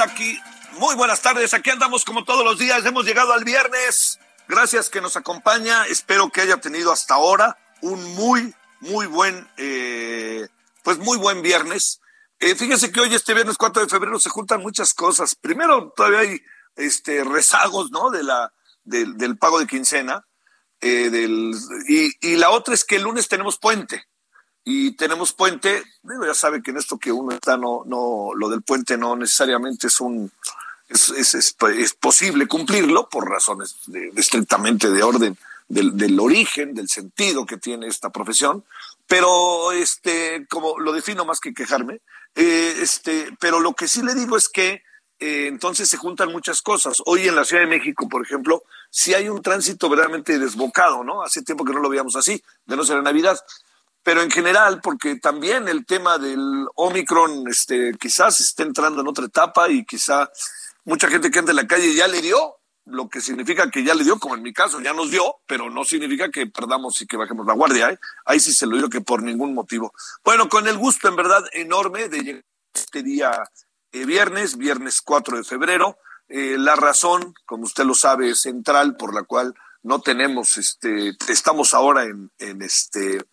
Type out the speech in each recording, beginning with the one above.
Aquí, muy buenas tardes, aquí andamos como todos los días, hemos llegado al viernes, gracias que nos acompaña, espero que haya tenido hasta ahora un muy, muy buen, eh, pues muy buen viernes. Eh, fíjese que hoy, este viernes 4 de febrero, se juntan muchas cosas. Primero, todavía hay este, rezagos, ¿no? De la, del, pago de quincena. Eh, y la otra es que el lunes tenemos puente y tenemos puente, ya sabe que en esto que uno está, no, no, lo del puente no necesariamente es un, es, es, es, posible cumplirlo por razones de, estrictamente de orden del, del, origen, del sentido que tiene esta profesión, pero este, como lo defino más que quejarme, eh, este, pero lo que sí le digo es que eh, entonces se juntan muchas cosas. Hoy en la Ciudad de México, por ejemplo, sí hay un tránsito verdaderamente desbocado, ¿no? Hace tiempo que no lo veíamos así, de no ser Navidad pero en general, porque también el tema del Omicron este, quizás esté entrando en otra etapa y quizá mucha gente que anda en la calle ya le dio, lo que significa que ya le dio, como en mi caso, ya nos dio, pero no significa que perdamos y que bajemos la guardia. ¿eh? Ahí sí se lo digo que por ningún motivo. Bueno, con el gusto en verdad enorme de llegar este día eh, viernes, viernes 4 de febrero. Eh, la razón, como usted lo sabe, central por la cual no tenemos, este, estamos ahora en, en este,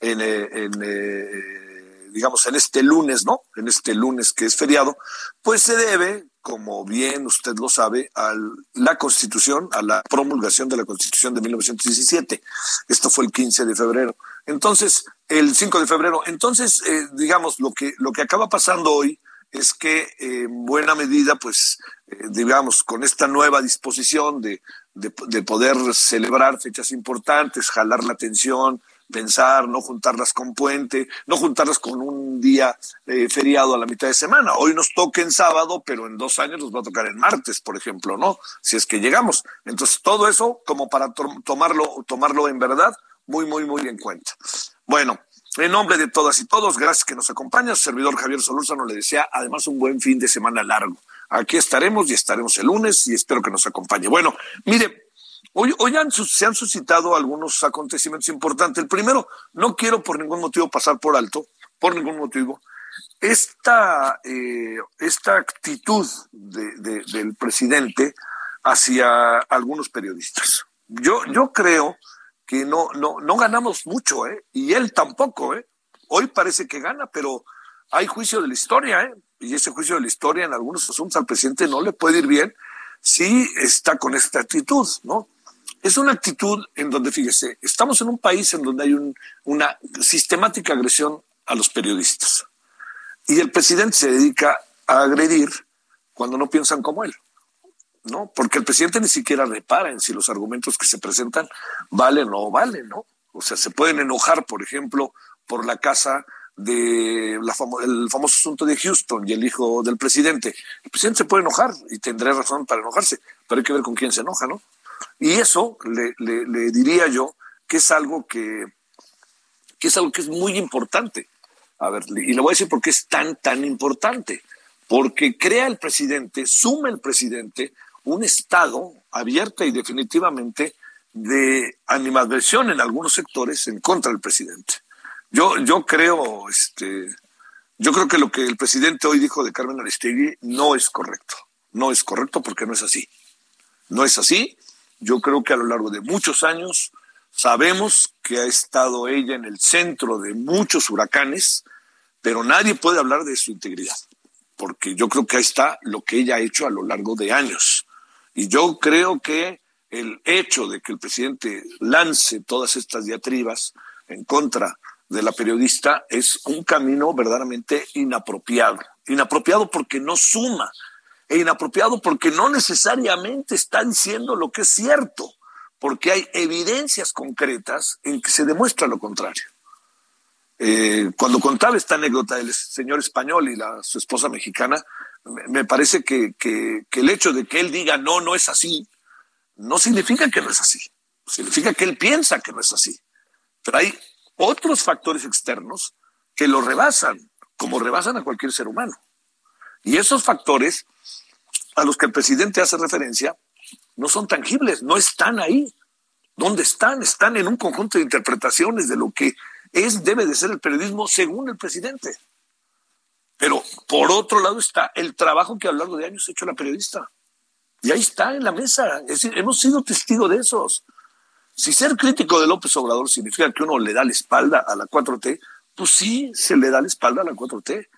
en, eh, en eh, digamos, en este lunes, ¿no? En este lunes que es feriado, pues se debe, como bien usted lo sabe, a la Constitución, a la promulgación de la Constitución de 1917. Esto fue el 15 de febrero. Entonces, el 5 de febrero. Entonces, eh, digamos, lo que, lo que acaba pasando hoy es que en buena medida, pues, eh, digamos, con esta nueva disposición de, de, de, poder celebrar fechas importantes, jalar la atención, pensar, no juntarlas con puente, no juntarlas con un día eh, feriado a la mitad de semana. Hoy nos toca en sábado, pero en dos años nos va a tocar en martes, por ejemplo, ¿no? Si es que llegamos. Entonces, todo eso como para tomarlo, tomarlo en verdad muy, muy, muy en cuenta. Bueno, en nombre de todas y todos, gracias que nos acompaña. Servidor Javier Solórzano le desea además un buen fin de semana largo. Aquí estaremos y estaremos el lunes y espero que nos acompañe. Bueno, mire, hoy, se han suscitado algunos acontecimientos importantes. El primero, no quiero por ningún motivo pasar por alto, por ningún motivo, esta, eh, esta actitud de, de, del presidente hacia algunos periodistas. Yo, yo creo que no, no, no ganamos mucho, ¿eh? Y él tampoco, ¿eh? Hoy parece que gana, pero hay juicio de la historia, ¿eh? Y ese juicio de la historia en algunos asuntos al presidente no le puede ir bien si está con esta actitud, ¿no? Es una actitud en donde, fíjese, estamos en un país en donde hay un, una sistemática agresión a los periodistas. Y el presidente se dedica a agredir cuando no piensan como él. ¿No? Porque el presidente ni siquiera repara en si los argumentos que se presentan valen o no valen, ¿no? O sea, se pueden enojar, por ejemplo, por la casa de la famo el famoso asunto de Houston y el hijo del presidente. El presidente se puede enojar y tendrá razón para enojarse, pero hay que ver con quién se enoja, ¿no? Y eso le, le, diría yo que es algo que, que es algo que es muy importante. A ver, y le voy a decir por qué es tan, tan importante. Porque crea el presidente, suma el presidente un estado abierta y definitivamente de animadversión en algunos sectores en contra del presidente. Yo, yo creo, este, yo creo que lo que el presidente hoy dijo de Carmen Aristegui no es correcto. No es correcto porque no es así. No es así. Yo creo que a lo largo de muchos años sabemos que ha estado ella en el centro de muchos huracanes, pero nadie puede hablar de su integridad, porque yo creo que ahí está lo que ella ha hecho a lo largo de años. Y yo creo que el hecho de que el presidente lance todas estas diatribas en contra de la periodista es un camino verdaderamente inapropiado. Inapropiado porque no suma e inapropiado porque no necesariamente está diciendo lo que es cierto, porque hay evidencias concretas en que se demuestra lo contrario. Eh, cuando contaba esta anécdota del señor español y la, su esposa mexicana, me, parece que, que el hecho de que él diga no, no es así, no significa que no es así. Significa que él piensa que no es así. Pero hay otros factores externos que lo rebasan, como rebasan a cualquier ser humano. Y esos factores a los que el presidente hace referencia no son tangibles, no están ahí. ¿Dónde están? Están en un conjunto de interpretaciones de lo que es, debe de ser el periodismo según el presidente. Pero por otro lado está el trabajo que a lo largo de años ha hecho la periodista. Y ahí está en la mesa. Es decir, hemos sido testigos de esos. Si ser crítico de López Obrador significa que uno le da la espalda a la 4T, pues sí, se le da la espalda a la 4T.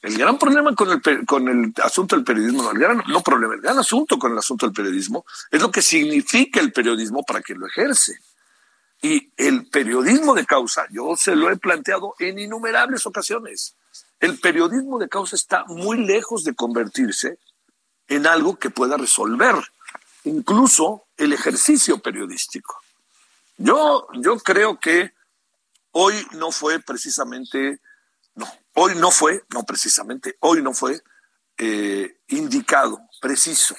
El gran problema con el, con el asunto del periodismo, no, el gran, no problema, el gran asunto con el asunto del periodismo es lo que significa el periodismo para quien lo ejerce. Y el periodismo de causa, yo se lo he planteado en innumerables ocasiones, el periodismo de causa está muy lejos de convertirse en algo que pueda resolver incluso el ejercicio periodístico. Yo, yo creo que hoy no fue precisamente, no, hoy no fue, no precisamente, hoy no fue eh, indicado, preciso,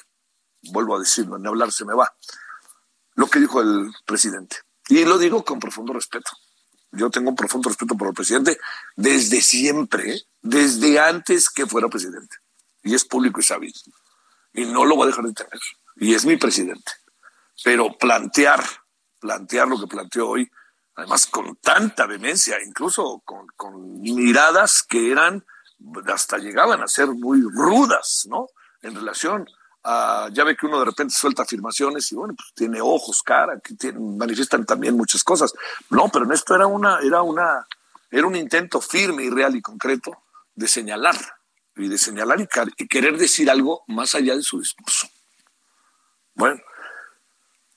vuelvo a decirlo, ni hablar se me va, lo que dijo el presidente. Y lo digo con profundo respeto. Yo tengo un profundo respeto por el presidente desde siempre, desde antes que fuera presidente. Y es público y sabido y no lo voy a dejar de tener. Y es mi presidente. Pero plantear, plantear lo que planteó hoy, además con tanta vehemencia, incluso con, con miradas que eran, hasta llegaban a ser muy rudas, ¿no? En relación a, ya ve que uno de repente suelta afirmaciones y bueno, pues tiene ojos, cara, que manifiestan también muchas cosas. No, pero en esto era una, era una, era un intento firme y real y concreto de señalar y de señalar y, querer decir algo más allá de su discurso. Bueno,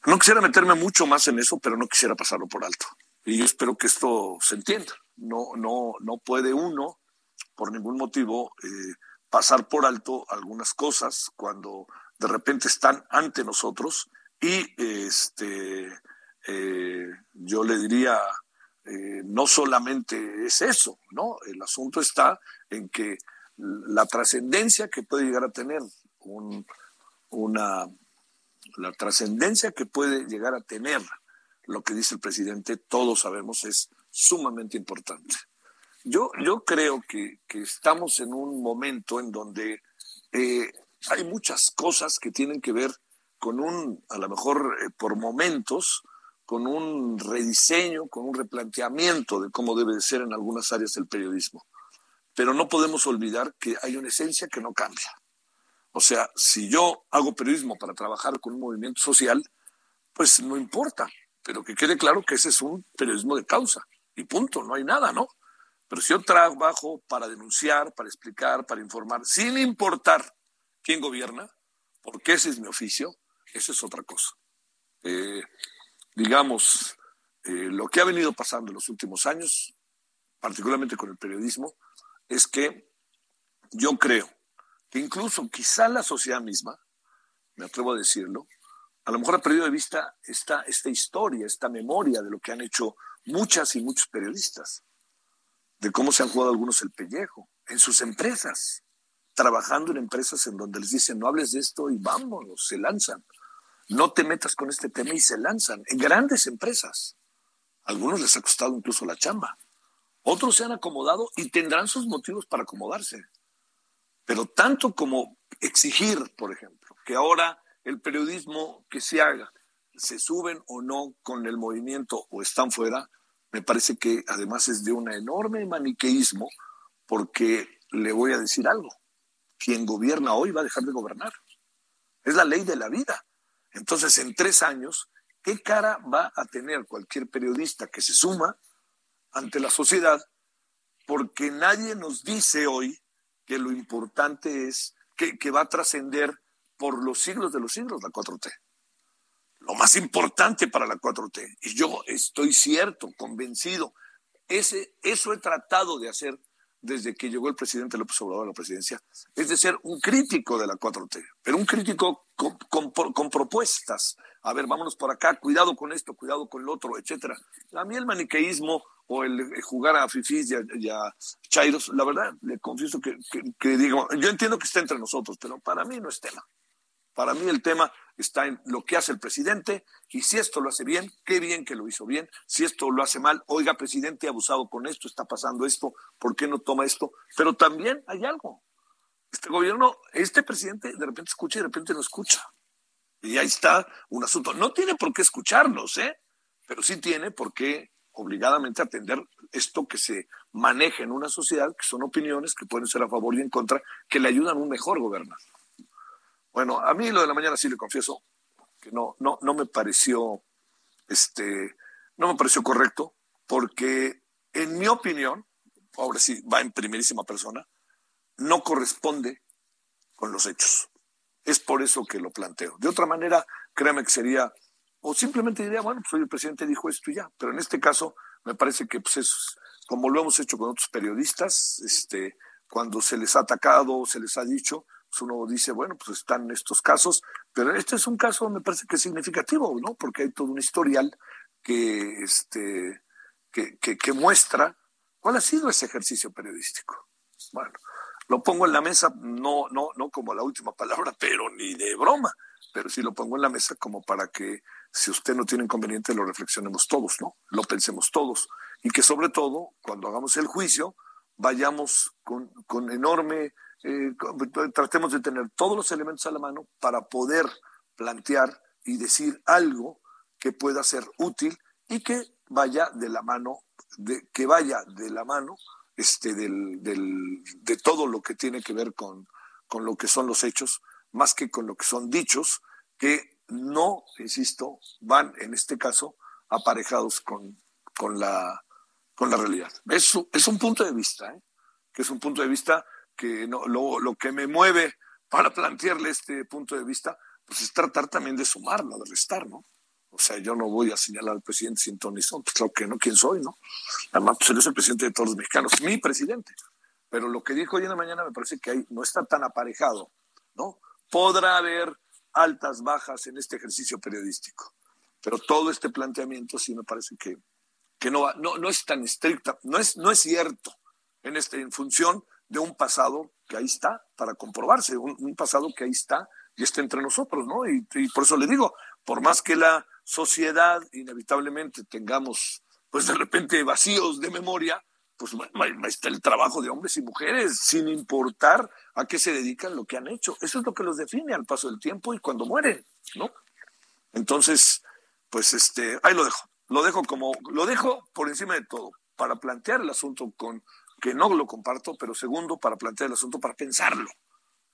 no quisiera meterme mucho más en eso, pero no quisiera pasarlo por alto. Y yo espero que esto se entienda. No, no, no puede uno, por ningún motivo, eh, pasar por alto algunas cosas cuando de repente están ante nosotros y este, eh, yo le diría, eh, no solamente es eso, ¿no? El asunto está en que la trascendencia que puede llegar a tener una la trascendencia que puede llegar a tener lo que dice el presidente, todos sabemos, es sumamente importante. Yo, yo creo que, estamos en un momento en donde eh, hay muchas cosas que tienen que ver con un, a lo mejor eh, por momentos, con un rediseño, con un replanteamiento de cómo debe de ser en algunas áreas del periodismo pero no podemos olvidar que hay una esencia que no cambia. O sea, si yo hago periodismo para trabajar con un movimiento social, pues no importa, pero que quede claro que ese es un periodismo de causa y punto, no hay nada, ¿no? Pero si yo trabajo para denunciar, para explicar, para informar, sin importar quién gobierna, porque ese es mi oficio, eso es otra cosa. Eh, digamos, eh, lo que ha venido pasando en los últimos años, particularmente con el periodismo, es que yo creo que incluso quizá la sociedad misma, me atrevo a decirlo, a lo mejor ha perdido de vista esta, esta historia, esta memoria de lo que han hecho muchas y muchos periodistas, de cómo se han jugado algunos el pellejo en sus empresas, trabajando en empresas en donde les dicen no hables de esto y vámonos, se lanzan. No te metas con este tema y se lanzan en grandes empresas. Algunos les ha costado incluso la chamba. Otros se han acomodado y tendrán sus motivos para acomodarse. Pero tanto como exigir, por ejemplo, que ahora el periodismo que se haga, se suben o no con el movimiento o están fuera, me parece que además es de un enorme maniqueísmo, porque le voy a decir algo, quien gobierna hoy va a dejar de gobernar. Es la ley de la vida. Entonces, en tres años, ¿qué cara va a tener cualquier periodista que se suma ante la sociedad? Porque nadie nos dice hoy que lo importante es que, que va a trascender por los siglos de los siglos la 4T. Lo más importante para la 4T, y yo estoy cierto, convencido, ese, eso he tratado de hacer desde que llegó el presidente López Obrador a la presidencia, es de ser un crítico de la 4T, pero un crítico con, propuestas. A ver, vámonos por acá, cuidado con esto, cuidado con lo otro, etcétera. A mí el maniqueísmo o el, jugar a fifís y a, chairos, la verdad, le confieso que, que digo, yo entiendo que está entre nosotros, pero para mí no es tema. Para mí el tema está en lo que hace el presidente y si esto lo hace bien, qué bien que lo hizo bien. Si esto lo hace mal, oiga, presidente, abusado con esto, está pasando esto, ¿por qué no toma esto? Pero también hay algo. Este gobierno, este presidente de repente escucha y de repente no escucha. Y ahí está un asunto. No tiene por qué escucharnos, ¿eh? Pero sí tiene por qué obligadamente atender esto que se maneja en una sociedad, que son opiniones que pueden ser a favor y en contra, que le ayudan a un mejor gobernar. Bueno, a mí lo de la mañana sí le confieso que no, no, no me pareció, este, no me pareció correcto, porque en mi opinión, ahora sí va en primerísima persona, no corresponde con los hechos. Es por eso que lo planteo. De otra manera, créame que sería, o simplemente diría, bueno, pues el presidente dijo esto y ya. Pero en este caso, me parece que pues es como lo hemos hecho con otros periodistas, este, cuando se les ha atacado, se les ha dicho, pues uno dice, bueno, pues están estos casos, pero este es un caso, me parece que significativo, ¿no? Porque hay todo un historial que, este, que, que, muestra cuál ha sido ese ejercicio periodístico. Bueno, lo pongo en la mesa, no, no, no como la última palabra, pero ni de broma, pero sí lo pongo en la mesa como para que si usted no tiene inconveniente lo reflexionemos todos, ¿no? Lo pensemos todos y que sobre todo cuando hagamos el juicio vayamos con, con enorme eh, tratemos de tener todos los elementos a la mano para poder plantear y decir algo que pueda ser útil y que vaya de la mano, de, que vaya de la mano este, del, del, de todo lo que tiene que ver con, con lo que son los hechos, más que con lo que son dichos, que no, insisto, van en este caso aparejados con, con, la, con la realidad. Es, es un punto de vista, ¿eh? que es un punto de vista lo, que me mueve para plantearle este punto de vista, pues es tratar también de sumar, no de restar, ¿no? O sea, yo no voy a señalar al presidente sin ton pues claro que no, ¿quién soy, no? Además, pues él es el presidente de todos los mexicanos, mi presidente. Pero lo que dijo hoy en la mañana me parece que ahí no está tan aparejado, ¿no? Podrá haber altas, bajas en este ejercicio periodístico, pero todo este planteamiento sí me parece que, que no, no, no es tan estricta, no es, no es cierto en, este, en función de un pasado que ahí está para comprobarse, un, pasado que ahí está y está entre nosotros, ¿no? Y, por eso le digo, por más que la sociedad inevitablemente tengamos, pues de repente vacíos de memoria, pues está el trabajo de hombres y mujeres, sin importar a qué se dedican, lo que han hecho. Eso es lo que los define al paso del tiempo y cuando mueren, ¿no? Entonces, pues este, ahí lo dejo. Lo dejo como, lo dejo por encima de todo, para plantear el asunto con que no lo comparto, pero segundo, para plantear el asunto, para pensarlo,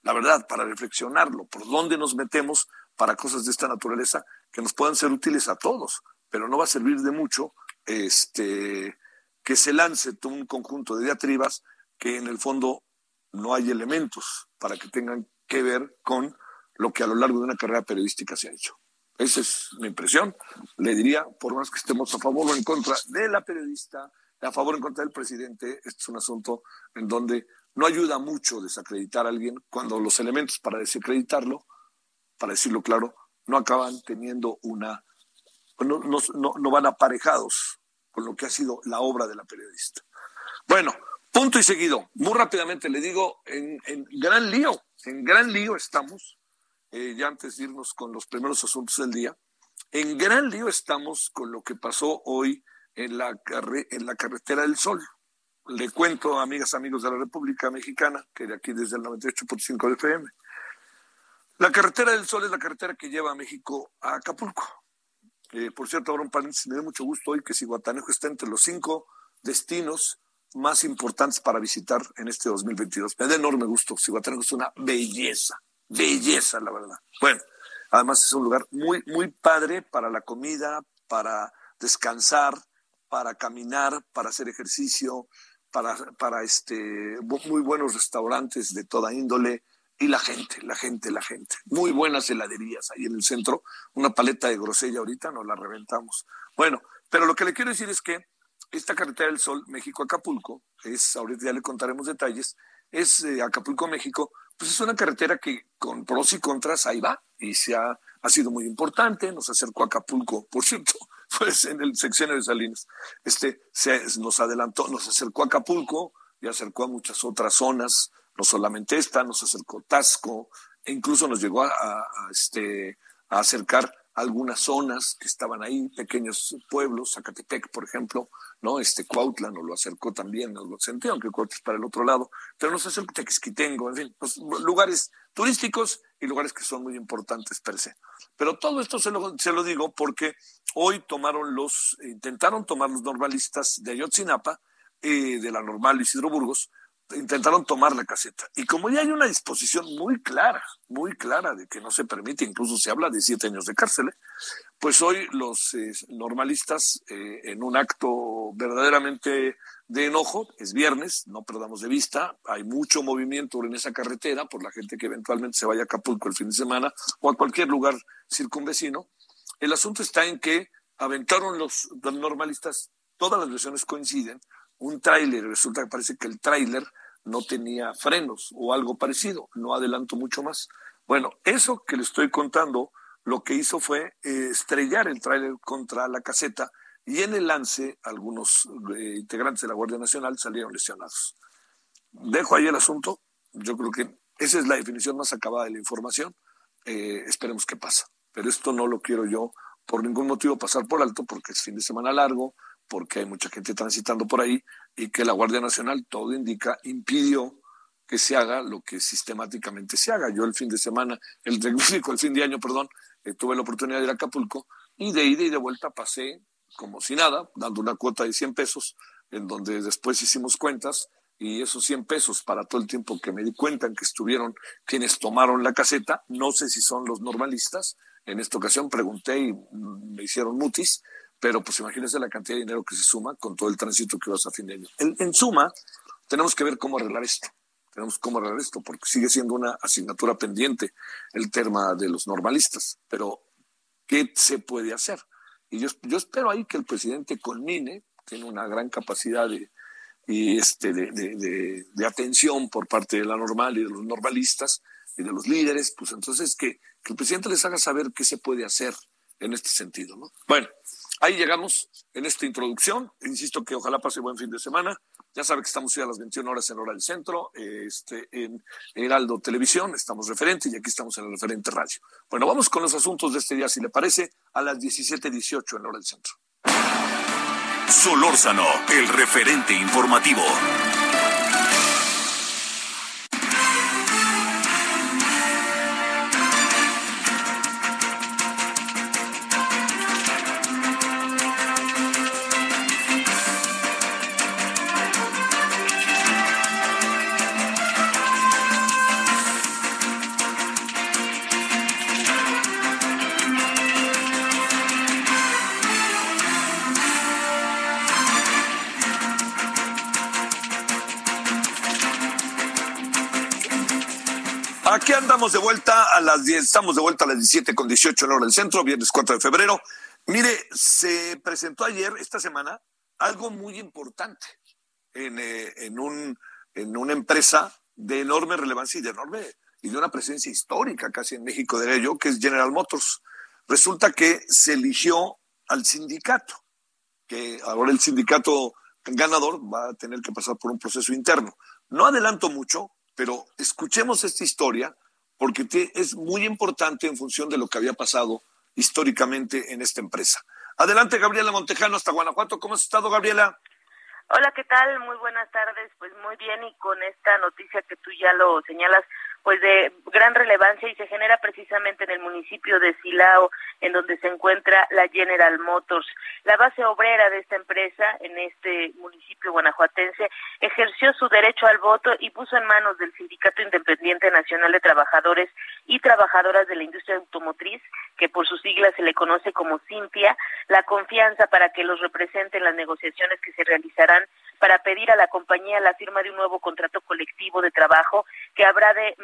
la verdad, para reflexionarlo, por dónde nos metemos para cosas de esta naturaleza que nos puedan ser útiles a todos, pero no va a servir de mucho este, que se lance todo un conjunto de diatribas que en el fondo no hay elementos para que tengan que ver con lo que a lo largo de una carrera periodística se ha hecho. Esa es mi impresión. Le diría, por más que estemos a favor o en contra de la periodista, a favor o en contra del presidente, este es un asunto en donde no ayuda mucho desacreditar a alguien cuando los elementos para desacreditarlo, para decirlo claro, no acaban teniendo una, no, no, no van aparejados con lo que ha sido la obra de la periodista. Bueno, punto y seguido, muy rápidamente le digo, en, gran lío, en gran lío estamos, eh, ya antes de irnos con los primeros asuntos del día, en gran lío estamos con lo que pasó hoy en la, en la carretera del Sol. le cuento, amigas, amigos de la República Mexicana, que de aquí desde el 98.5 de FM, la carretera del Sol es la carretera que lleva a México a Acapulco. Eh, por cierto, ahora un paréntesis, me da mucho gusto hoy que Guatanejo está entre los cinco destinos más importantes para visitar en este 2022. Me da enorme gusto. Cihuatanejo es una belleza, belleza, la verdad. Bueno, además es un lugar muy, muy padre para la comida, para descansar, para caminar, para hacer ejercicio, para, para este, muy buenos restaurantes de toda índole y la gente, la gente, la gente. Muy buenas heladerías ahí en el centro. Una paleta de grosella ahorita nos la reventamos. Bueno, pero lo que le quiero decir es que esta carretera del Sol, México-Acapulco, es, ahorita ya le contaremos detalles, es eh, Acapulco-México, pues es una carretera que con pros y contras ahí va y se ha, ha sido muy importante, nos acercó a Acapulco, por cierto, pues en el seccionario de Salinas, este, nos adelantó, nos acercó a Acapulco y acercó a muchas otras zonas, no solamente esta, nos acercó Tasco, e incluso nos llegó a, a este, a acercar algunas zonas que estaban ahí, pequeños pueblos, Zacatepec, por ejemplo, ¿no? Este Cuautla nos lo acercó también, nos lo sentí, aunque Cuautla es para el otro lado, pero nos acercó Tequisquitengo, en fin, pues, lugares turísticos y lugares que son muy importantes per se. Pero todo esto se lo, se lo digo porque hoy tomaron los, intentaron tomar los normalistas de Ayotzinapa, eh, de la normal Isidro Burgos, intentaron tomar la caseta. Y como ya hay una disposición muy clara, muy clara de que no se permite, incluso se habla de siete años de cárcel, ¿eh? pues hoy los normalistas, eh, en un acto verdaderamente de enojo, es viernes, no perdamos de vista, hay mucho movimiento en esa carretera por la gente que eventualmente se vaya a Acapulco el fin de semana o a cualquier lugar circunvecino. El asunto está en que aventaron los normalistas, todas las versiones coinciden, un tráiler, resulta que parece que el tráiler no tenía frenos o algo parecido, no adelanto mucho más. Bueno, eso que le estoy contando, lo que hizo fue eh, estrellar el tráiler contra la caseta y en el lance algunos eh, integrantes de la Guardia Nacional salieron lesionados. Dejo ahí el asunto, yo creo que esa es la definición más acabada de la información, eh, esperemos qué pasa, pero esto no lo quiero yo por ningún motivo pasar por alto porque es fin de semana largo, porque hay mucha gente transitando por ahí y que la Guardia Nacional, todo indica, impidió que se haga lo que sistemáticamente se haga. Yo el fin de semana, el, el fin de año, perdón, eh, tuve la oportunidad de ir a Acapulco y de ida y de vuelta pasé como si nada, dando una cuota de 100 pesos, en donde después hicimos cuentas y esos 100 pesos para todo el tiempo que me di cuenta en que estuvieron quienes tomaron la caseta, no sé si son los normalistas, en esta ocasión pregunté y me hicieron mutis, pero pues imagínense la cantidad de dinero que se suma con todo el tránsito que vas a fin de año. En, suma, tenemos que ver cómo arreglar esto. Tenemos cómo arreglar esto, porque sigue siendo una asignatura pendiente el tema de los normalistas. Pero, ¿qué se puede hacer? Y yo, yo espero ahí que el presidente culmine, tiene una gran capacidad de, este, de, de, de, atención por parte de la normal y de los normalistas y de los líderes, pues entonces que, que el presidente les haga saber qué se puede hacer en este sentido. ¿no? Bueno, Ahí llegamos en esta introducción. Insisto que ojalá pase buen fin de semana. Ya sabe que estamos hoy a las 21 horas en Hora del Centro, este, en Heraldo Televisión, estamos referente y aquí estamos en el referente radio. Bueno, vamos con los asuntos de este día, si le parece, a las 17.18 en Hora del Centro. Solórzano, el referente informativo. Andamos de vuelta a las 10, estamos de vuelta a las 17 con 18 en hora del centro, viernes 4 de febrero. Mire, se presentó ayer, esta semana, algo muy importante en, eh, en, un, en una empresa de enorme relevancia y de enorme y de una presencia histórica casi en México, diría yo, que es General Motors. Resulta que se eligió al sindicato, que ahora el sindicato ganador va a tener que pasar por un proceso interno. No adelanto mucho, pero escuchemos esta historia porque es muy importante en función de lo que había pasado históricamente en esta empresa. Adelante, Gabriela Montejano, hasta Guanajuato. ¿Cómo has estado, Gabriela? Hola, ¿qué tal? Muy buenas tardes. Pues muy bien y con esta noticia que tú ya lo señalas, pues de gran relevancia y se genera precisamente en el municipio de Silao, en donde se encuentra la General Motors. La base obrera de esta empresa en este municipio guanajuatense ejerció su derecho al voto y puso en manos del Sindicato Independiente Nacional de Trabajadores y Trabajadoras de la Industria Automotriz, que por sus siglas se le conoce como CIMPIA, la confianza para que los representen las negociaciones que se realizarán para pedir a la compañía la firma de un nuevo contrato colectivo de trabajo que habrá de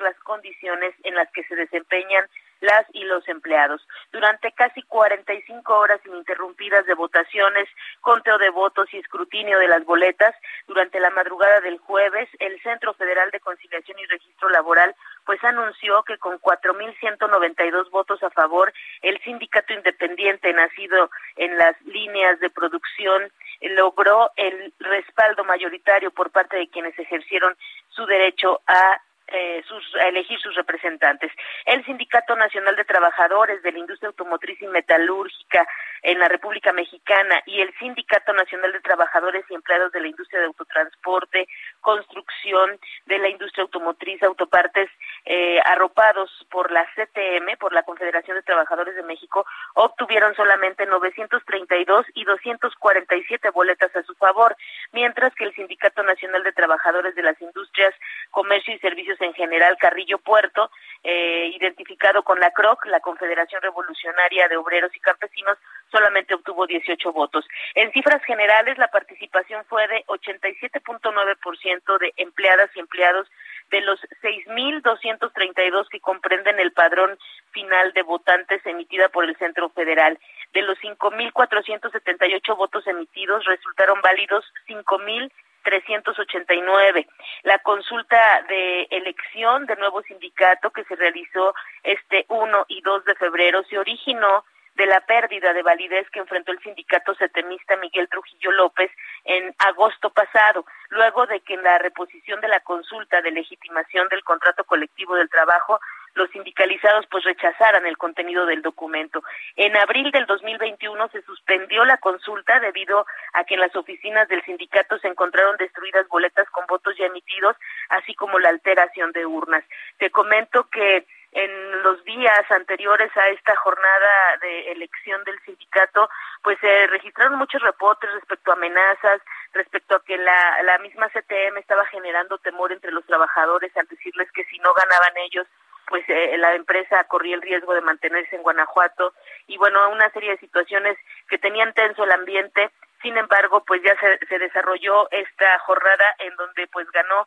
las condiciones en las que se desempeñan las y los empleados. Durante casi 45 horas ininterrumpidas de votaciones, conteo de votos y escrutinio de las boletas, durante la madrugada del jueves, el Centro Federal de Conciliación y Registro Laboral pues anunció que con 4.192 votos a favor, el sindicato independiente nacido en las líneas de producción logró el respaldo mayoritario por parte de quienes ejercieron su derecho a eh, sus, a elegir sus representantes. El Sindicato Nacional de Trabajadores de la Industria Automotriz y Metalúrgica en la República Mexicana y el Sindicato Nacional de Trabajadores y Empleados de la Industria de Autotransporte, Construcción de la Industria Automotriz, Autopartes, eh, arropados por la CTM, por la Confederación de Trabajadores de México, obtuvieron solamente 932 y 247 boletas a su favor, mientras que el Sindicato Nacional de Trabajadores de las Industrias, Comercio y Servicios en general, Carrillo Puerto, eh, identificado con la CROC, la Confederación Revolucionaria de Obreros y Campesinos, solamente obtuvo 18 votos. En cifras generales, la participación fue de 87.9% de empleadas y empleados de los 6.232 que comprenden el padrón final de votantes emitida por el Centro Federal. De los 5.478 votos emitidos, resultaron válidos 5.000 389. La consulta de elección de nuevo sindicato que se realizó este 1 y 2 de febrero se originó de la pérdida de validez que enfrentó el sindicato setemista Miguel Trujillo López en agosto pasado, luego de que en la reposición de la consulta de legitimación del contrato colectivo del trabajo los sindicalizados pues rechazaran el contenido del documento. En abril del 2021 se suspendió la consulta debido a que en las oficinas del sindicato se encontraron destruidas boletas con votos ya emitidos, así como la alteración de urnas. Te comento que en los días anteriores a esta jornada de elección del sindicato, pues se registraron muchos reportes respecto a amenazas, respecto a que la, la misma CTM estaba generando temor entre los trabajadores al decirles que si no ganaban ellos, pues eh, la empresa corría el riesgo de mantenerse en Guanajuato y bueno, una serie de situaciones que tenían tenso el ambiente. Sin embargo, pues ya se, se desarrolló esta jornada en donde pues ganó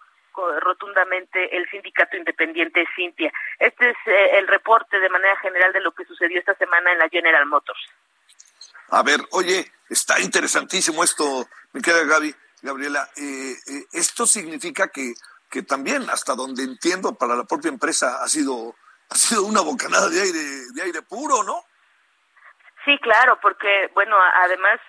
rotundamente el sindicato independiente Cintia. Este es eh, el reporte de manera general de lo que sucedió esta semana en la General Motors. A ver, oye, está interesantísimo esto, me queda Gaby, Gabriela. Eh, esto significa que que también, hasta donde entiendo, para la propia empresa ha sido, ha sido una bocanada de aire, de aire puro, ¿no? Sí, claro, porque, bueno, además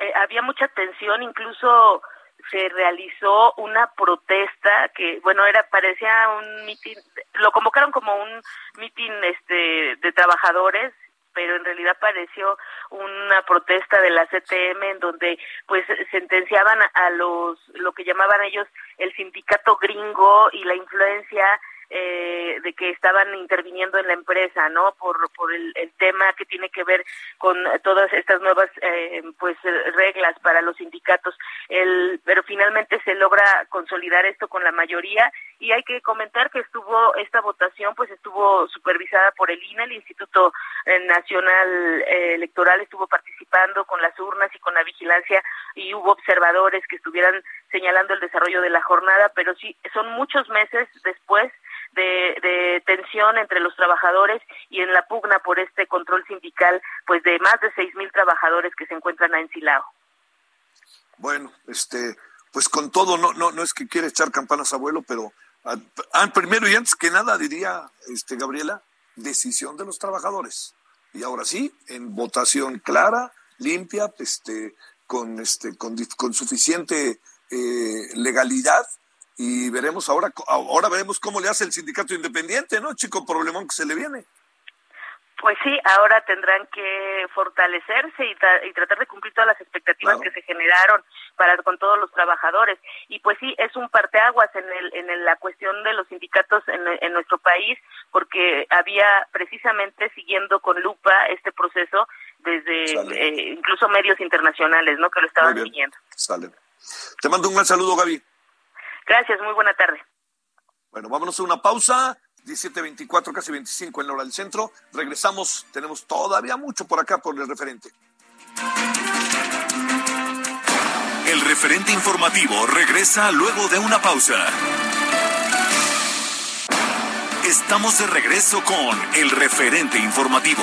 eh, había mucha tensión, incluso se realizó una protesta que bueno era parecía un mitin lo convocaron como un mitin este de trabajadores pero en realidad pareció una protesta de la CTM en donde pues sentenciaban a los lo que llamaban ellos el sindicato gringo y la influencia eh, de que estaban interviniendo en la empresa, ¿no? Por, por el, tema que tiene que ver con todas estas nuevas, eh, pues, reglas para los sindicatos. El, pero finalmente se logra consolidar esto con la mayoría y hay que comentar que estuvo esta votación, pues, estuvo supervisada por el INE, el Instituto eh, Nacional Electoral estuvo participando con las urnas y con la vigilancia y hubo observadores que estuvieran señalando el desarrollo de la jornada, pero sí, son muchos meses después de, tensión entre los trabajadores y en la pugna por este control sindical, pues de más de seis mil trabajadores que se encuentran en Silao. Bueno, este, pues con todo, no, no, no es que quiera echar campanas abuelo, pero ah, ah, primero y antes que nada diría, este, Gabriela, decisión de los trabajadores. Y ahora sí, en votación clara, limpia, este, con, este, con, con suficiente eh, legalidad y veremos ahora, ahora veremos cómo le hace el sindicato independiente, ¿no? Chico problemón que se le viene. Pues sí, ahora tendrán que fortalecerse y, y tratar de cumplir todas las expectativas que se generaron para con todos los trabajadores. Y pues sí, es un parteaguas en, el, en la cuestión de los sindicatos en, en nuestro país, porque había precisamente siguiendo con lupa este proceso desde eh, incluso medios internacionales, ¿no? Que lo estaban siguiendo. Sale. Te mando un gran saludo, Gaby. Gracias, muy buena tarde. Bueno, vámonos a una pausa 17.24, casi 25 en la hora del centro. Regresamos, tenemos todavía mucho por acá por el referente. El referente informativo regresa luego de una pausa. Estamos de regreso con el referente informativo.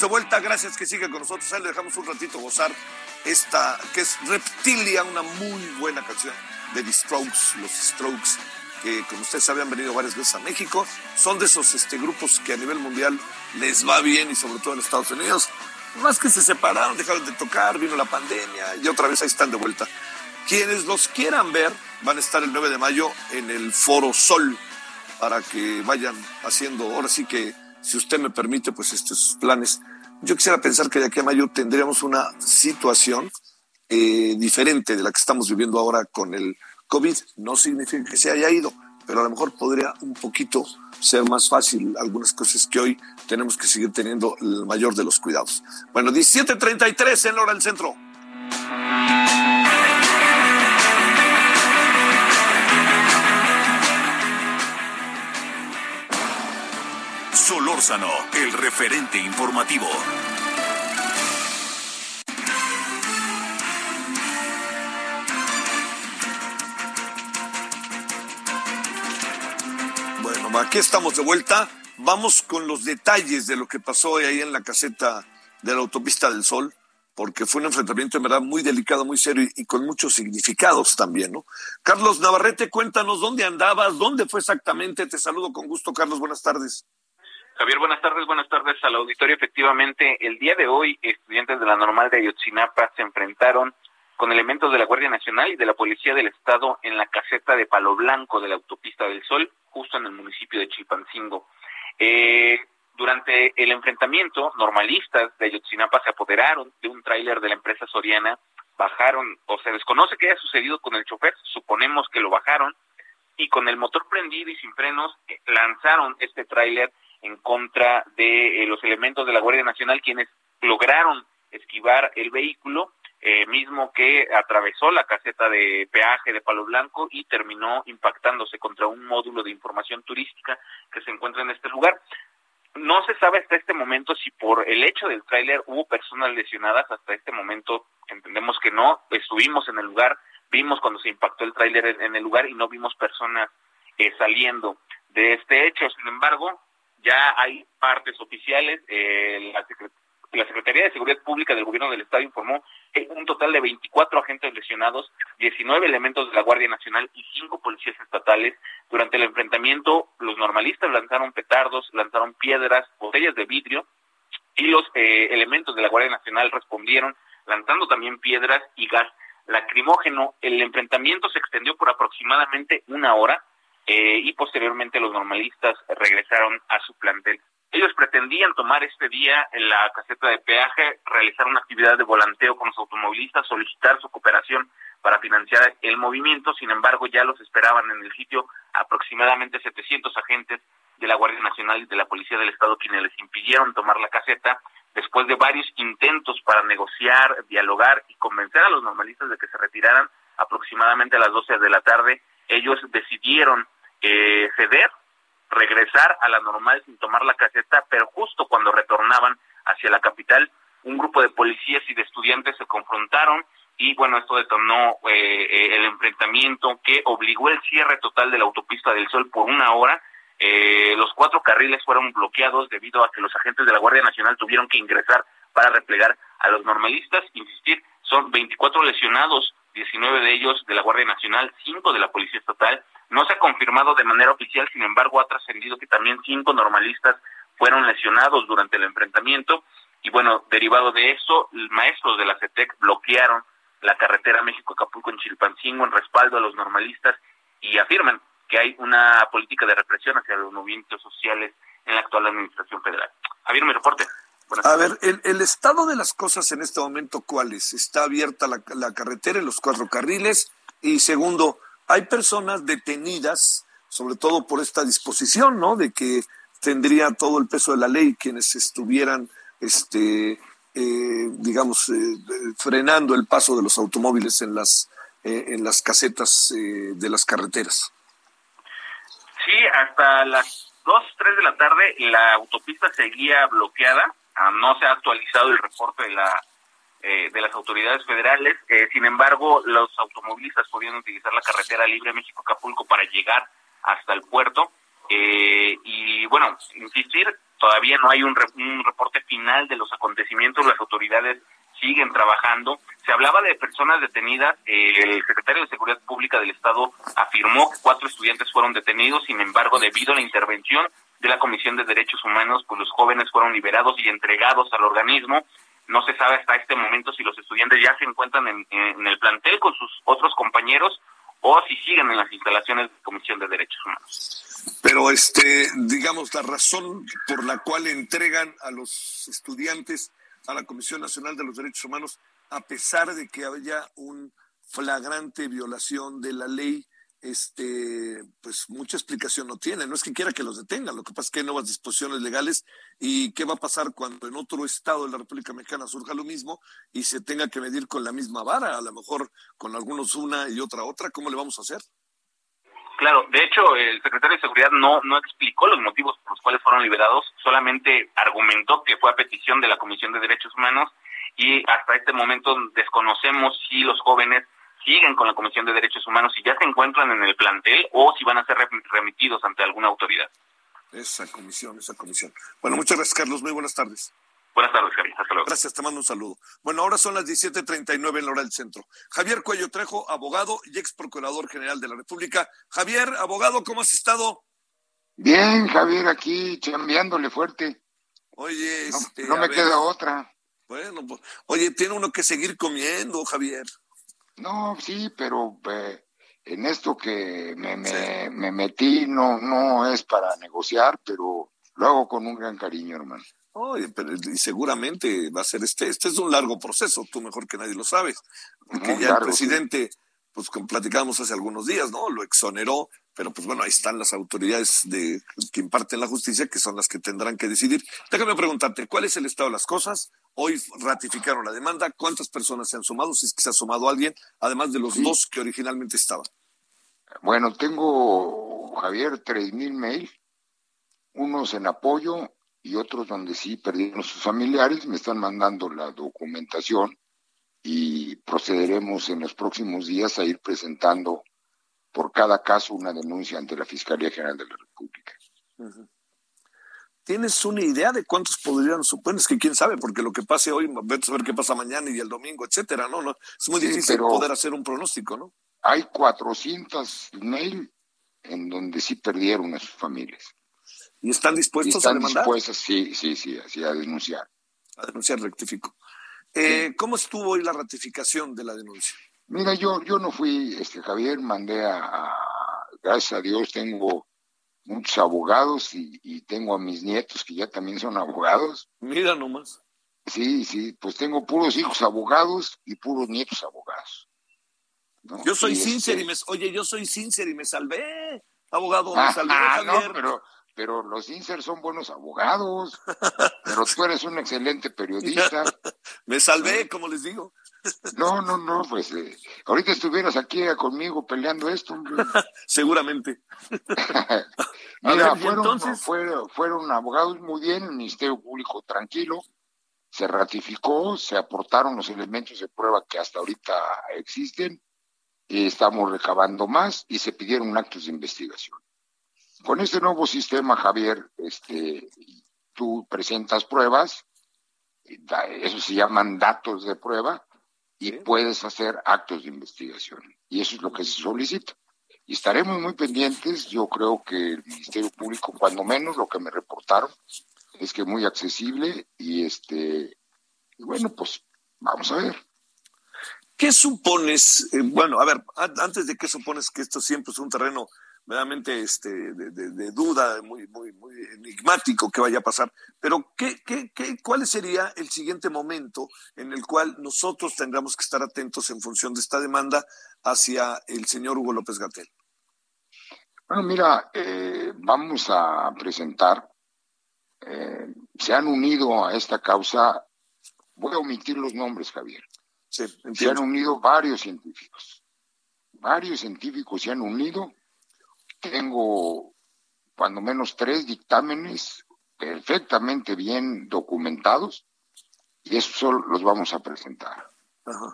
De vuelta, gracias que siga con nosotros. Ahí le dejamos un ratito gozar esta, que es Reptilia, una muy buena canción de The Strokes, los Strokes, que como ustedes saben han venido varias veces a México. Son de esos este, grupos que a nivel mundial les va bien y sobre todo en Estados Unidos. Más que se separaron, dejaron de tocar, vino la pandemia y otra vez ahí están de vuelta. Quienes los quieran ver van a estar el 9 de mayo en el Foro Sol para que vayan haciendo, ahora sí que si usted me permite, pues estos planes. Yo quisiera pensar que de aquí a mayo tendríamos una situación eh, diferente de la que estamos viviendo ahora con el COVID. No significa que se haya ido, pero a lo mejor podría un poquito ser más fácil algunas cosas que hoy tenemos que seguir teniendo el mayor de los cuidados. Bueno, 17.33 en hora del centro. Solórzano, el referente informativo. Bueno, aquí estamos de vuelta. Vamos con los detalles de lo que pasó ahí en la caseta de la autopista del Sol, porque fue un enfrentamiento en verdad muy delicado, muy serio y, con muchos significados también, ¿no? Carlos Navarrete, cuéntanos dónde andabas, dónde fue exactamente. Te saludo con gusto, Carlos. Buenas tardes. Javier, buenas tardes, buenas tardes al auditorio. Efectivamente, el día de hoy, estudiantes de la normal de Ayotzinapa se enfrentaron con elementos de la Guardia Nacional y de la Policía del Estado en la caseta de Palo Blanco de la Autopista del Sol, justo en el municipio de Chilpancingo. Eh, durante el enfrentamiento, normalistas de Ayotzinapa se apoderaron de un tráiler de la empresa Soriana, bajaron, o se desconoce qué haya sucedido con el chofer, suponemos que lo bajaron, y con el motor prendido y sin frenos, eh, lanzaron este tráiler en contra de eh, los elementos de la Guardia Nacional, quienes lograron esquivar el vehículo, eh, mismo que atravesó la caseta de peaje de Palo Blanco y terminó impactándose contra un módulo de información turística que se encuentra en este lugar. No se sabe hasta este momento si por el hecho del tráiler hubo personas lesionadas. Hasta este momento entendemos que no. Estuvimos en el lugar, vimos cuando se impactó el tráiler en el lugar y no vimos personas eh, saliendo de este hecho. Sin embargo, ya hay partes oficiales. Eh, la, Secret la, Secretaría de Seguridad Pública del Gobierno del Estado informó que un total de 24 agentes lesionados, 19 elementos de la Guardia Nacional y 5 policías estatales. Durante el enfrentamiento, los normalistas lanzaron petardos, lanzaron piedras, botellas de vidrio y los eh, elementos de la Guardia Nacional respondieron lanzando también piedras y gas lacrimógeno. El enfrentamiento se extendió por aproximadamente una hora eh, y posteriormente los normalistas regresaron a su plantel. Ellos pretendían tomar este día en la caseta de peaje, realizar una actividad de volanteo con los automovilistas, solicitar su cooperación para financiar el movimiento, sin embargo ya los esperaban en el sitio aproximadamente 700 agentes de la Guardia Nacional y de la Policía del Estado quienes les impidieron tomar la caseta después de varios intentos para negociar, dialogar y convencer a los normalistas de que se retiraran aproximadamente a las 12 de la tarde ellos decidieron eh, ceder, regresar a la normal sin tomar la caseta, pero justo cuando retornaban hacia la capital, un grupo de policías y de estudiantes se confrontaron y bueno, esto detonó eh, eh, el enfrentamiento que obligó el cierre total de la autopista del Sol por una hora. Eh, los cuatro carriles fueron bloqueados debido a que los agentes de la Guardia Nacional tuvieron que ingresar para replegar a los normalistas. Insistir, son 24 lesionados, 19 de ellos de la Guardia Nacional, 5 de la Policía Estatal. No se ha confirmado de manera oficial, sin embargo, ha trascendido que también cinco normalistas fueron lesionados durante el enfrentamiento. Y bueno, derivado de eso, maestros de la CETEC bloquearon la carretera México-Acapulco en Chilpancingo en respaldo a los normalistas y afirman que hay una política de represión hacia los movimientos sociales en la actual administración federal. Javier, mi reporte. A ver, el, el, estado de las cosas en este momento, ¿cuál es? ¿Está abierta la, la carretera en los cuatro carriles? Y segundo, hay personas detenidas, sobre todo por esta disposición, ¿no? De que tendría todo el peso de la ley quienes estuvieran, este, eh, digamos, eh, frenando el paso de los automóviles en las, eh, en las casetas eh, de las carreteras. Sí, hasta las 2, 3 de la tarde la autopista seguía bloqueada no se ha actualizado el reporte de la eh, de las autoridades federales. Eh, sin embargo, los automovilistas podían utilizar la carretera libre México-Acapulco para llegar hasta el puerto. Eh, y bueno, insistir, todavía no hay un, un, reporte final de los acontecimientos. Las autoridades siguen trabajando. Se hablaba de personas detenidas. el secretario de Seguridad Pública del Estado afirmó que cuatro estudiantes fueron detenidos. Sin embargo, debido a la intervención de la Comisión de Derechos Humanos, pues los jóvenes fueron liberados y entregados al organismo. No se sabe hasta este momento si los estudiantes ya se encuentran en, el plantel con sus otros compañeros o si siguen en las instalaciones de Comisión de Derechos Humanos. Pero, este, digamos, la razón por la cual entregan a los estudiantes a la Comisión Nacional de los Derechos Humanos a pesar de que haya un flagrante violación de la ley este, pues mucha explicación no tiene. No es que quiera que los detengan, lo que pasa es que hay nuevas disposiciones legales y qué va a pasar cuando en otro estado de la República Mexicana surja lo mismo y se tenga que medir con la misma vara, a lo mejor con algunos una y otra otra, ¿cómo le vamos a hacer? Claro, de hecho, el secretario de Seguridad no, no explicó los motivos por los cuales fueron liberados, solamente argumentó que fue a petición de la Comisión de Derechos Humanos y hasta este momento desconocemos si los jóvenes siguen con la Comisión de Derechos Humanos, si ya se encuentran en el plantel o si van a ser remitidos ante alguna autoridad. Esa comisión, esa comisión. Bueno, muchas gracias, Carlos. Muy buenas tardes. Buenas tardes, Javier. Hasta luego. Gracias, te mando un saludo. Bueno, ahora son las 17.39 en la hora del centro. Javier Cuello Trejo, abogado y ex procurador general de la República. Javier, abogado, ¿cómo has estado? Bien, Javier, aquí chambeándole fuerte. Oye, este, no, me queda otra. Bueno, pues, oye, tiene uno que seguir comiendo, Javier. No, sí, pero eh, en esto que me, me, metí no, no es para negociar, pero lo hago con un gran cariño, hermano. Oye, pero seguramente va a ser este, este es un largo proceso, tú mejor que nadie lo sabes, porque ya el presidente, pues como platicábamos hace algunos días, ¿no? Lo exoneró, pero pues bueno, ahí están las autoridades de, que imparten la justicia, que son las que tendrán que decidir. Déjame preguntarte, ¿cuál es el estado de las cosas? Hoy ratificaron la demanda. ¿Cuántas personas se han sumado? Si es que se ha sumado alguien, además de los dos que originalmente estaban. Bueno, tengo, Javier, tres mil mails, unos en apoyo y otros donde sí perdieron sus familiares. Me están mandando la documentación y procederemos en los próximos días a ir presentando por cada caso una denuncia ante la Fiscalía General de la República. ¿Tienes una idea de cuántos podrían suponer? Es que quién sabe, porque lo que pase hoy, vete a ver qué pasa mañana y el domingo, etcétera, ¿no? no es muy difícil poder hacer un pronóstico, ¿no? Hay 400 mail en donde sí perdieron a sus familias. ¿Y están dispuestos a demandar? Están dispuestos, sí, sí, sí, así a denunciar. A denunciar, rectifico. Eh, ¿Cómo estuvo hoy la ratificación de la denuncia? Mira, yo, yo no fui, este Javier, mandé a gracias a Dios tengo muchos abogados y, tengo a mis nietos que ya también son abogados. Mira nomás. Sí, sí, pues tengo puros hijos abogados y puros nietos abogados. Yo soy sincero y este me, oye, yo soy sincero y me salvé, abogado, me salvé, Javier. pero, pero los sinceros son buenos abogados, pero tú eres un excelente periodista. me salvé, como les digo. No, no, no, pues eh, ahorita estuvieras aquí conmigo peleando esto. Seguramente. Mira, fueron, fueron, fueron abogados muy bien, el Ministerio Público tranquilo, se ratificó, se aportaron los elementos de prueba que hasta ahorita existen, y estamos recabando más y se pidieron actos de investigación. Con este nuevo sistema, Javier, este, tú presentas pruebas, eso se llaman datos de prueba, y puedes hacer actos de investigación. Y eso es lo que se solicita. Y estaremos muy pendientes. Yo creo que el Ministerio Público, cuando menos lo que me reportaron, es que muy accesible y este, y bueno, pues vamos a ver. ¿Qué supones? Eh, bueno, a ver, antes de qué supones que esto siempre es un terreno verdaderamente este, de, duda, muy, muy, muy enigmático que vaya a pasar. Pero, ¿qué, qué, qué, ¿cuál sería el siguiente momento en el cual nosotros tendremos que estar atentos en función de esta demanda hacia el señor Hugo López Gatel? Bueno, mira, eh, vamos a presentar, eh, se han unido a esta causa, voy a omitir los nombres, Javier. se han unido varios científicos. Varios científicos se han unido tengo cuando menos tres dictámenes perfectamente bien documentados y esos los vamos a presentar.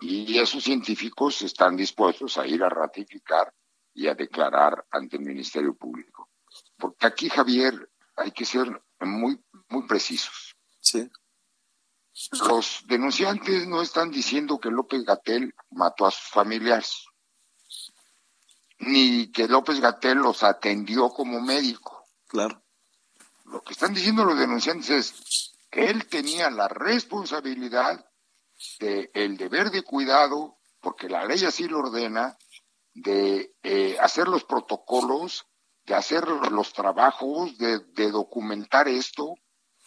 Y esos científicos están dispuestos a ir a ratificar y a declarar ante el Ministerio Público. Porque aquí, Javier, hay que ser muy, muy precisos. Sí. Los denunciantes no están diciendo que López Gatel mató a sus familiares ni que López Gatel los atendió como médico. Claro. Lo que están diciendo los denunciantes es que él tenía la responsabilidad de el deber de cuidado, porque la ley así lo ordena, de eh, hacer los protocolos, de hacer los trabajos, de, de, documentar esto,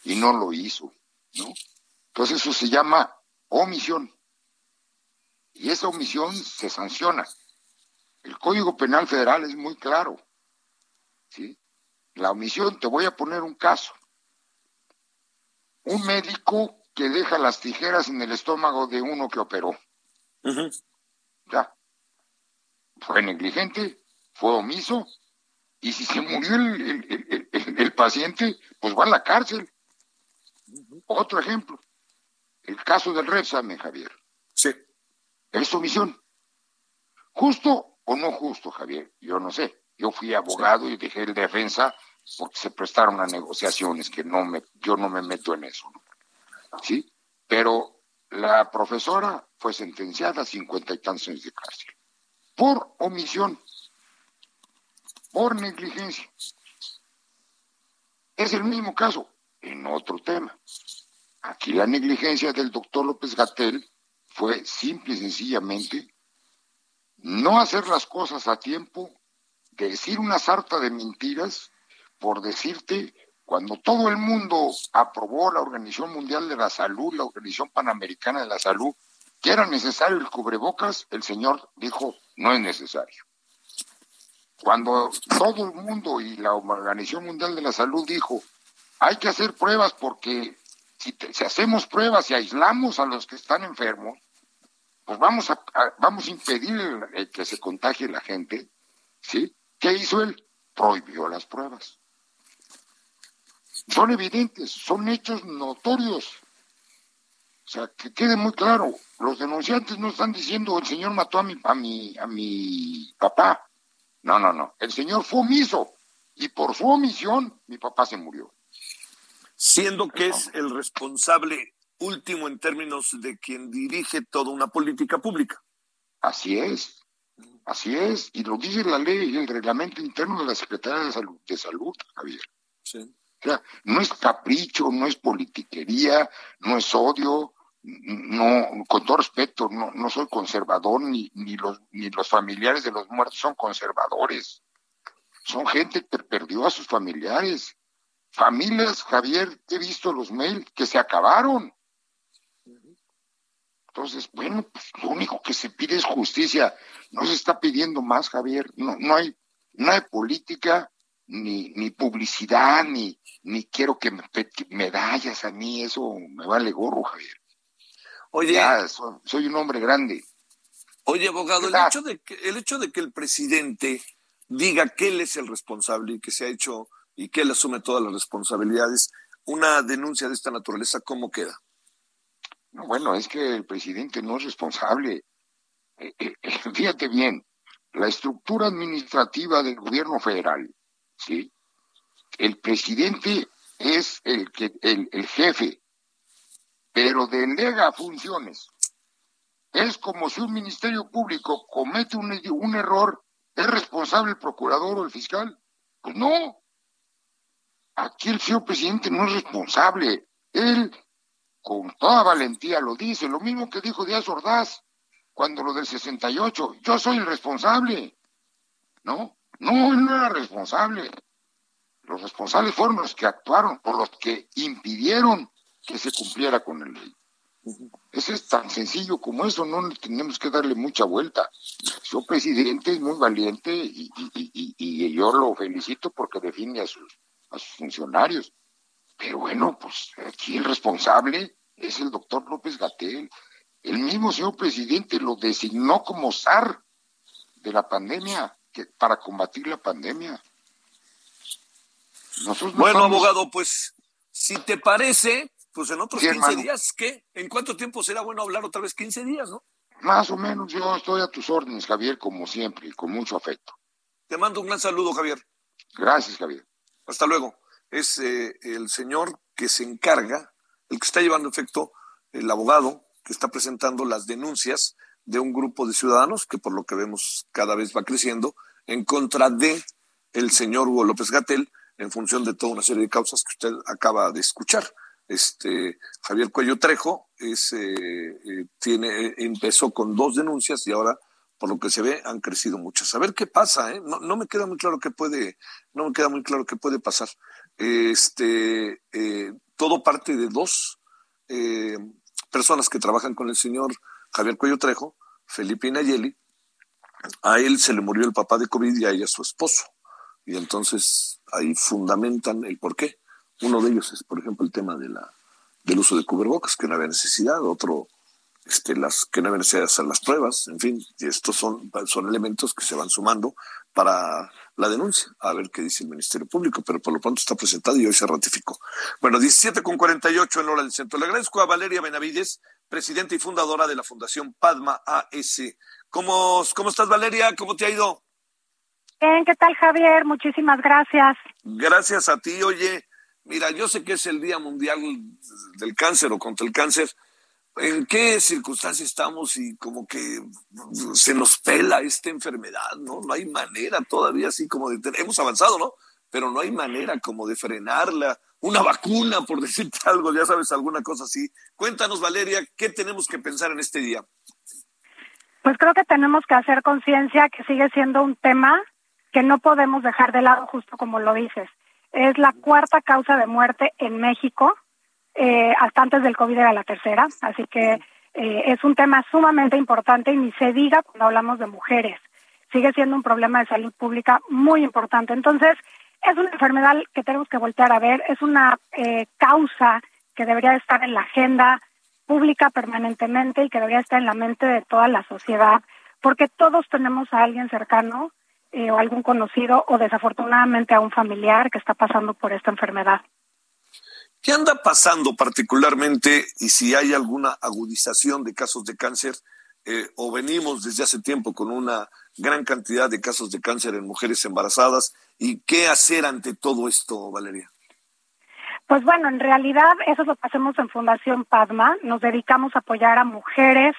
y no lo hizo, ¿no? Entonces eso se llama omisión. Y esa omisión se sanciona. El Código Penal Federal es muy claro. ¿sí? La omisión, te voy a poner un caso. Un médico que deja las tijeras en el estómago de uno que operó. Ya. Fue negligente, fue omiso, y si se murió el, paciente, pues va a la cárcel. Otro ejemplo, el caso del Repsame, Javier. Sí. Es omisión. ¿Justo o no justo, Javier? Yo no sé. Yo fui abogado y dejé el defensa porque se prestaron a negociaciones que no me, yo no me meto en eso. ¿Sí? Pero la profesora fue sentenciada a cincuenta y tantos años de cárcel por omisión, por negligencia. Es el mismo caso en otro tema. Aquí la negligencia del doctor López Gatel fue simple y sencillamente no hacer las cosas a tiempo, decir una sarta de mentiras por decirte cuando todo el mundo aprobó la Organización Mundial de la Salud, la Organización Panamericana de la Salud, que era necesario el cubrebocas, el señor dijo, no es necesario. Cuando todo el mundo y la Organización Mundial de la Salud dijo, hay que hacer pruebas porque si, hacemos pruebas y aislamos a los que están enfermos, pues vamos a, vamos a impedir que se contagie la gente, ¿sí? ¿Qué hizo él? Prohibió las pruebas. Son evidentes, son hechos notorios. O sea, que quede muy claro, los denunciantes no están diciendo el señor mató a mi, a mi, a mi papá. No, no, no. El señor fue omiso y por su omisión mi papá se murió. Siendo que es el responsable último en términos de quien dirige toda una política pública. Así es, así es, y lo dice la ley y el reglamento interno de la Secretaría de Salud, de Salud Javier. Sí. O sea, no es capricho, no es politiquería, no es odio, no, con todo respeto, no, no soy conservador, ni, ni, los, ni los familiares de los muertos son conservadores. Son gente que perdió a sus familiares. Familias, Javier, he visto los mails que se acabaron. Entonces, bueno, pues lo único que se pide es justicia. No se está pidiendo más, Javier. No, no hay, no hay política, ni, ni publicidad, ni, ni quiero que, me, medallas a mí. Eso me vale gorro, Javier. Oye, soy, un hombre grande. Oye, abogado, el hecho, de que, el hecho de que el presidente diga que él es el responsable y que se ha hecho y que él asume todas las responsabilidades, una denuncia de esta naturaleza, ¿cómo queda? No, bueno, es que el presidente no es responsable. Eh, eh, eh, fíjate bien, la estructura administrativa del gobierno federal, ¿sí? El presidente es el, que, el, jefe, pero delega funciones. Es como si un ministerio público comete un, un error, ¿es responsable el procurador o el fiscal? Pues no. Aquí el señor presidente no es responsable. Él, con toda valentía, lo dice. Lo mismo que dijo Díaz Ordaz cuando lo del 68. Yo soy el responsable. ¿No? No, él no era responsable. Los responsables fueron los que actuaron, por los que impidieron que se cumpliera con la ley. Eso es tan sencillo como eso, no tenemos que darle mucha vuelta. Su presidente es muy valiente y, yo lo felicito porque define a sus, a sus funcionarios. Pero bueno, pues aquí el responsable es el doctor López Gatel. El mismo señor presidente lo designó como SAR de la pandemia, que, para combatir la pandemia. bueno, abogado, pues si te parece, pues en otros 15 días, ¿qué? ¿En cuánto tiempo será bueno hablar otra vez? 15 días, ¿no? Más o menos, yo estoy a tus órdenes, Javier, como siempre, y con mucho afecto. Te mando un gran saludo, Javier. Gracias, Javier. Hasta luego. Es eh, el señor que se encarga, el que está llevando efecto, el abogado que está presentando las denuncias de un grupo de ciudadanos que por lo que vemos cada vez va creciendo en contra de el señor Hugo López Gatel en función de toda una serie de causas que usted acaba de escuchar este Javier Cuello Trejo es, eh, eh, tiene, empezó con dos denuncias y ahora, por lo que se ve, han crecido muchas. A ver qué pasa, ¿eh? no, me queda muy claro qué puede, no me queda muy claro qué puede pasar. Este, todo parte de dos eh, personas que trabajan con el señor Javier Cuello Trejo, Felipe Inayeli, a él se le murió el papá de COVID y a ella su esposo. Y entonces ahí fundamentan el por qué. Uno de ellos es, por ejemplo, el tema de la, del uso de cubrebocas, que no había necesidad. Otro, este, las que no había necesidad de hacer las pruebas. En fin, y estos son, son elementos que se van sumando para la denuncia, a ver qué dice el Ministerio Público, pero por lo pronto está presentado y hoy se ratificó. Bueno, 17 con 48 en hora del centro. Le agradezco a Valeria Benavides, presidenta y fundadora de la Fundación Padma AS. ¿Cómo, cómo estás, Valeria? ¿Cómo te ha ido? Bien, ¿qué tal, Javier? Muchísimas gracias. Gracias a ti. Oye, mira, yo sé que es el Día Mundial del Cáncer o contra el cáncer, en qué circunstancias estamos y como que se nos pela esta enfermedad, ¿no? No hay manera todavía así como de... Hemos avanzado, ¿no? Pero no hay manera como de frenarla. Una vacuna, por decirte algo, ya sabes, alguna cosa así. Cuéntanos, Valeria, ¿qué tenemos que pensar en este día? Pues creo que tenemos que hacer conciencia que sigue siendo un tema que no podemos dejar de lado, justo como lo dices. Es la cuarta causa de muerte en México eh, hasta antes del COVID era la tercera, así que eh, es un tema sumamente importante y ni se diga cuando hablamos de mujeres. Sigue siendo un problema de salud pública muy importante. Entonces, es una enfermedad que tenemos que voltear a ver, es una eh, causa que debería estar en la agenda pública permanentemente y que debería estar en la mente de toda la sociedad, porque todos tenemos a alguien cercano o algún conocido o desafortunadamente a un familiar que está pasando por esta enfermedad. ¿Qué anda pasando particularmente y si hay alguna agudización de casos de cáncer eh, o venimos desde hace tiempo con una gran cantidad de casos de cáncer en mujeres embarazadas y qué hacer ante todo esto, Valeria? Pues bueno, en realidad eso es lo que hacemos en Fundación Padma. Nos dedicamos a apoyar a mujeres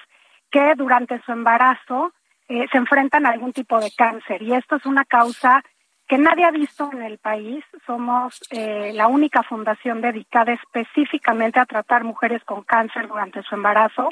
que durante su embarazo eh, se enfrentan a algún tipo de cáncer y esto es una causa que nadie ha visto en el país. Somos eh, la única fundación dedicada específicamente a tratar mujeres con cáncer durante su embarazo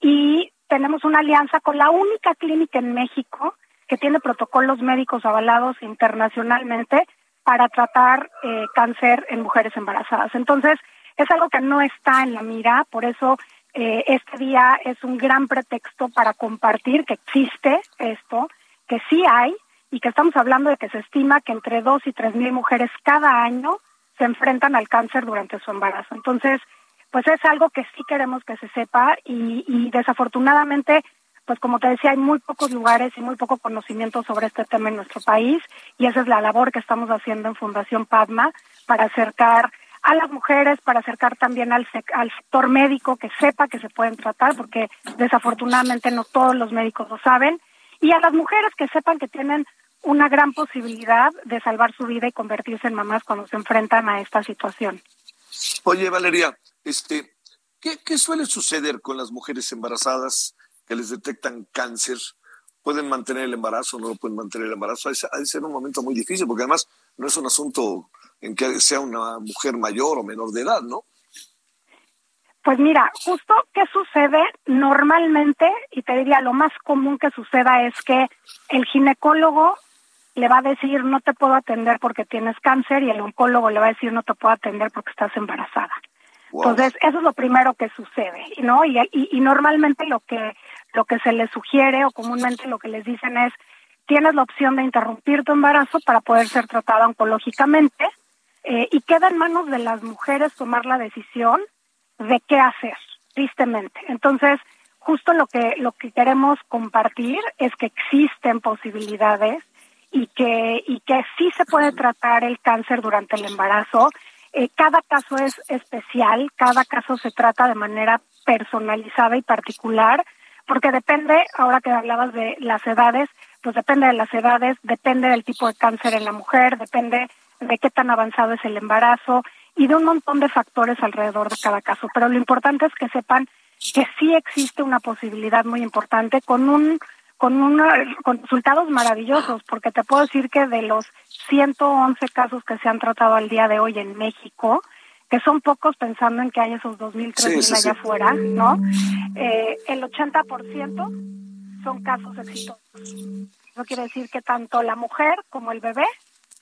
y tenemos una alianza con la única clínica en México que tiene protocolos médicos avalados internacionalmente para tratar eh, cáncer en mujeres embarazadas. Entonces, es algo que no está en la mira, por eso eh, este día es un gran pretexto para compartir que existe esto, que sí hay, y que estamos hablando de que se estima que entre dos y tres mil mujeres cada año se enfrentan al cáncer durante su embarazo. Entonces, pues es algo que sí queremos que se sepa y, y desafortunadamente, pues como te decía, hay muy pocos lugares y muy poco conocimiento sobre este tema en nuestro país y esa es la labor que estamos haciendo en Fundación Padma para acercar a las mujeres, para acercar también al, al sector médico que sepa que se pueden tratar, porque desafortunadamente no todos los médicos lo saben, y a las mujeres que sepan que tienen una gran posibilidad de salvar su vida y convertirse en mamás cuando se enfrentan a esta situación. Oye, Valeria, este, ¿qué, suele suceder con las mujeres embarazadas que les detectan cáncer? ¿Pueden mantener el embarazo o no pueden mantener el embarazo? Ha de ser un momento muy difícil porque además no es un asunto en que sea una mujer mayor o menor de edad, ¿no? Pues mira, justo qué sucede normalmente, y te diría lo más común que suceda es que el ginecólogo le va a decir no te puedo atender porque tienes cáncer y el oncólogo le va a decir no te puedo atender porque estás embarazada. Entonces, eso es lo primero que sucede, ¿no? Y, y, normalmente lo que, lo que se les sugiere o comúnmente lo que les dicen es tienes la opción de interrumpir tu embarazo para poder ser tratada oncológicamente eh, y queda en manos de las mujeres tomar la decisión de qué hacer, tristemente. Entonces, justo lo que, lo que queremos compartir es que existen posibilidades y que, y que sí se puede tratar el cáncer durante el embarazo. Eh, cada caso es especial, cada caso se trata de manera personalizada y particular, porque depende, ahora que hablabas de las edades, pues depende de las edades, depende del tipo de cáncer en la mujer, depende de qué tan avanzado es el embarazo y de un montón de factores alrededor de cada caso. Pero lo importante es que sepan que sí existe una posibilidad muy importante con un con, con resultados maravillosos, porque te puedo decir que de los 111 casos que se han tratado al día de hoy en México, que son pocos pensando en que hay esos 2.000, 3.000 allá afuera, ¿no? Eh, el 80% son casos exitosos. Eso quiere decir que tanto la mujer como el bebé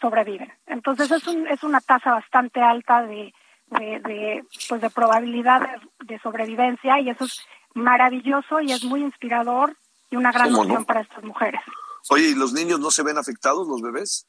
sobreviven. Entonces es, un, es una tasa bastante alta de, de, pues de probabilidad de, sobrevivencia y eso es maravilloso y es muy inspirador y una gran opción para estas mujeres. Oye, ¿y los niños no se ven afectados, los bebés?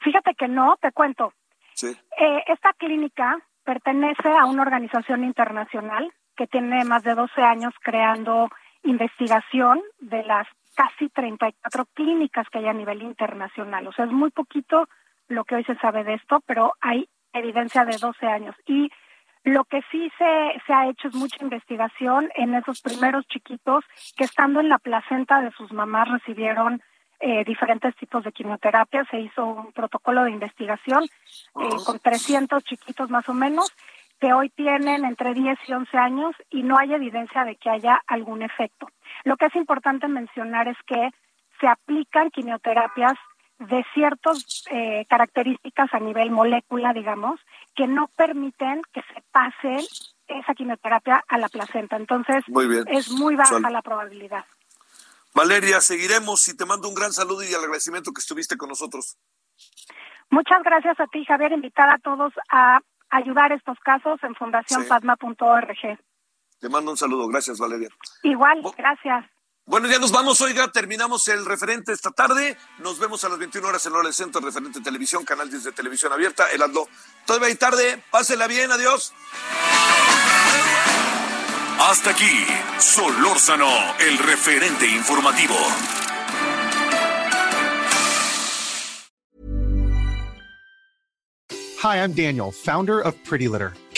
Fíjate que no, te cuento. Sí. Eh, esta clínica pertenece a una organización internacional que tiene más de 12 años creando investigación de las casi 34 clínicas que hay a nivel internacional. O sea, es muy poquito lo que hoy se sabe de esto, pero hay evidencia de 12 años. Y lo que sí se, se ha hecho es mucha investigación en esos primeros chiquitos que estando en la placenta de sus mamás recibieron eh, diferentes tipos de quimioterapia. Se hizo un protocolo de investigación eh, con 300 chiquitos más o menos que hoy tienen entre 10 y 11 años y no hay evidencia de que haya algún efecto. Lo que es importante mencionar es que se aplican quimioterapias de ciertas eh, características a nivel molécula, digamos, que no permiten que se pase esa quimioterapia a la placenta. Entonces, es muy baja la probabilidad. Valeria, seguiremos y te mando un gran saludo y el agradecimiento que estuviste con nosotros. Muchas gracias a ti, Javier, invitar a todos a ayudar estos casos en fundacionpadma.org. Te mando un saludo, gracias Valeria. Igual, gracias. Bueno, ya nos vamos, oiga, terminamos el referente esta tarde. Nos vemos a las 21 horas en hora del centro, referente televisión, canal 10 de televisión abierta, el ADLO. Todavía hay tarde, pásela bien, adiós. Hasta aquí, Solórzano, el referente informativo. Hi, I'm Daniel, founder of Pretty Litter.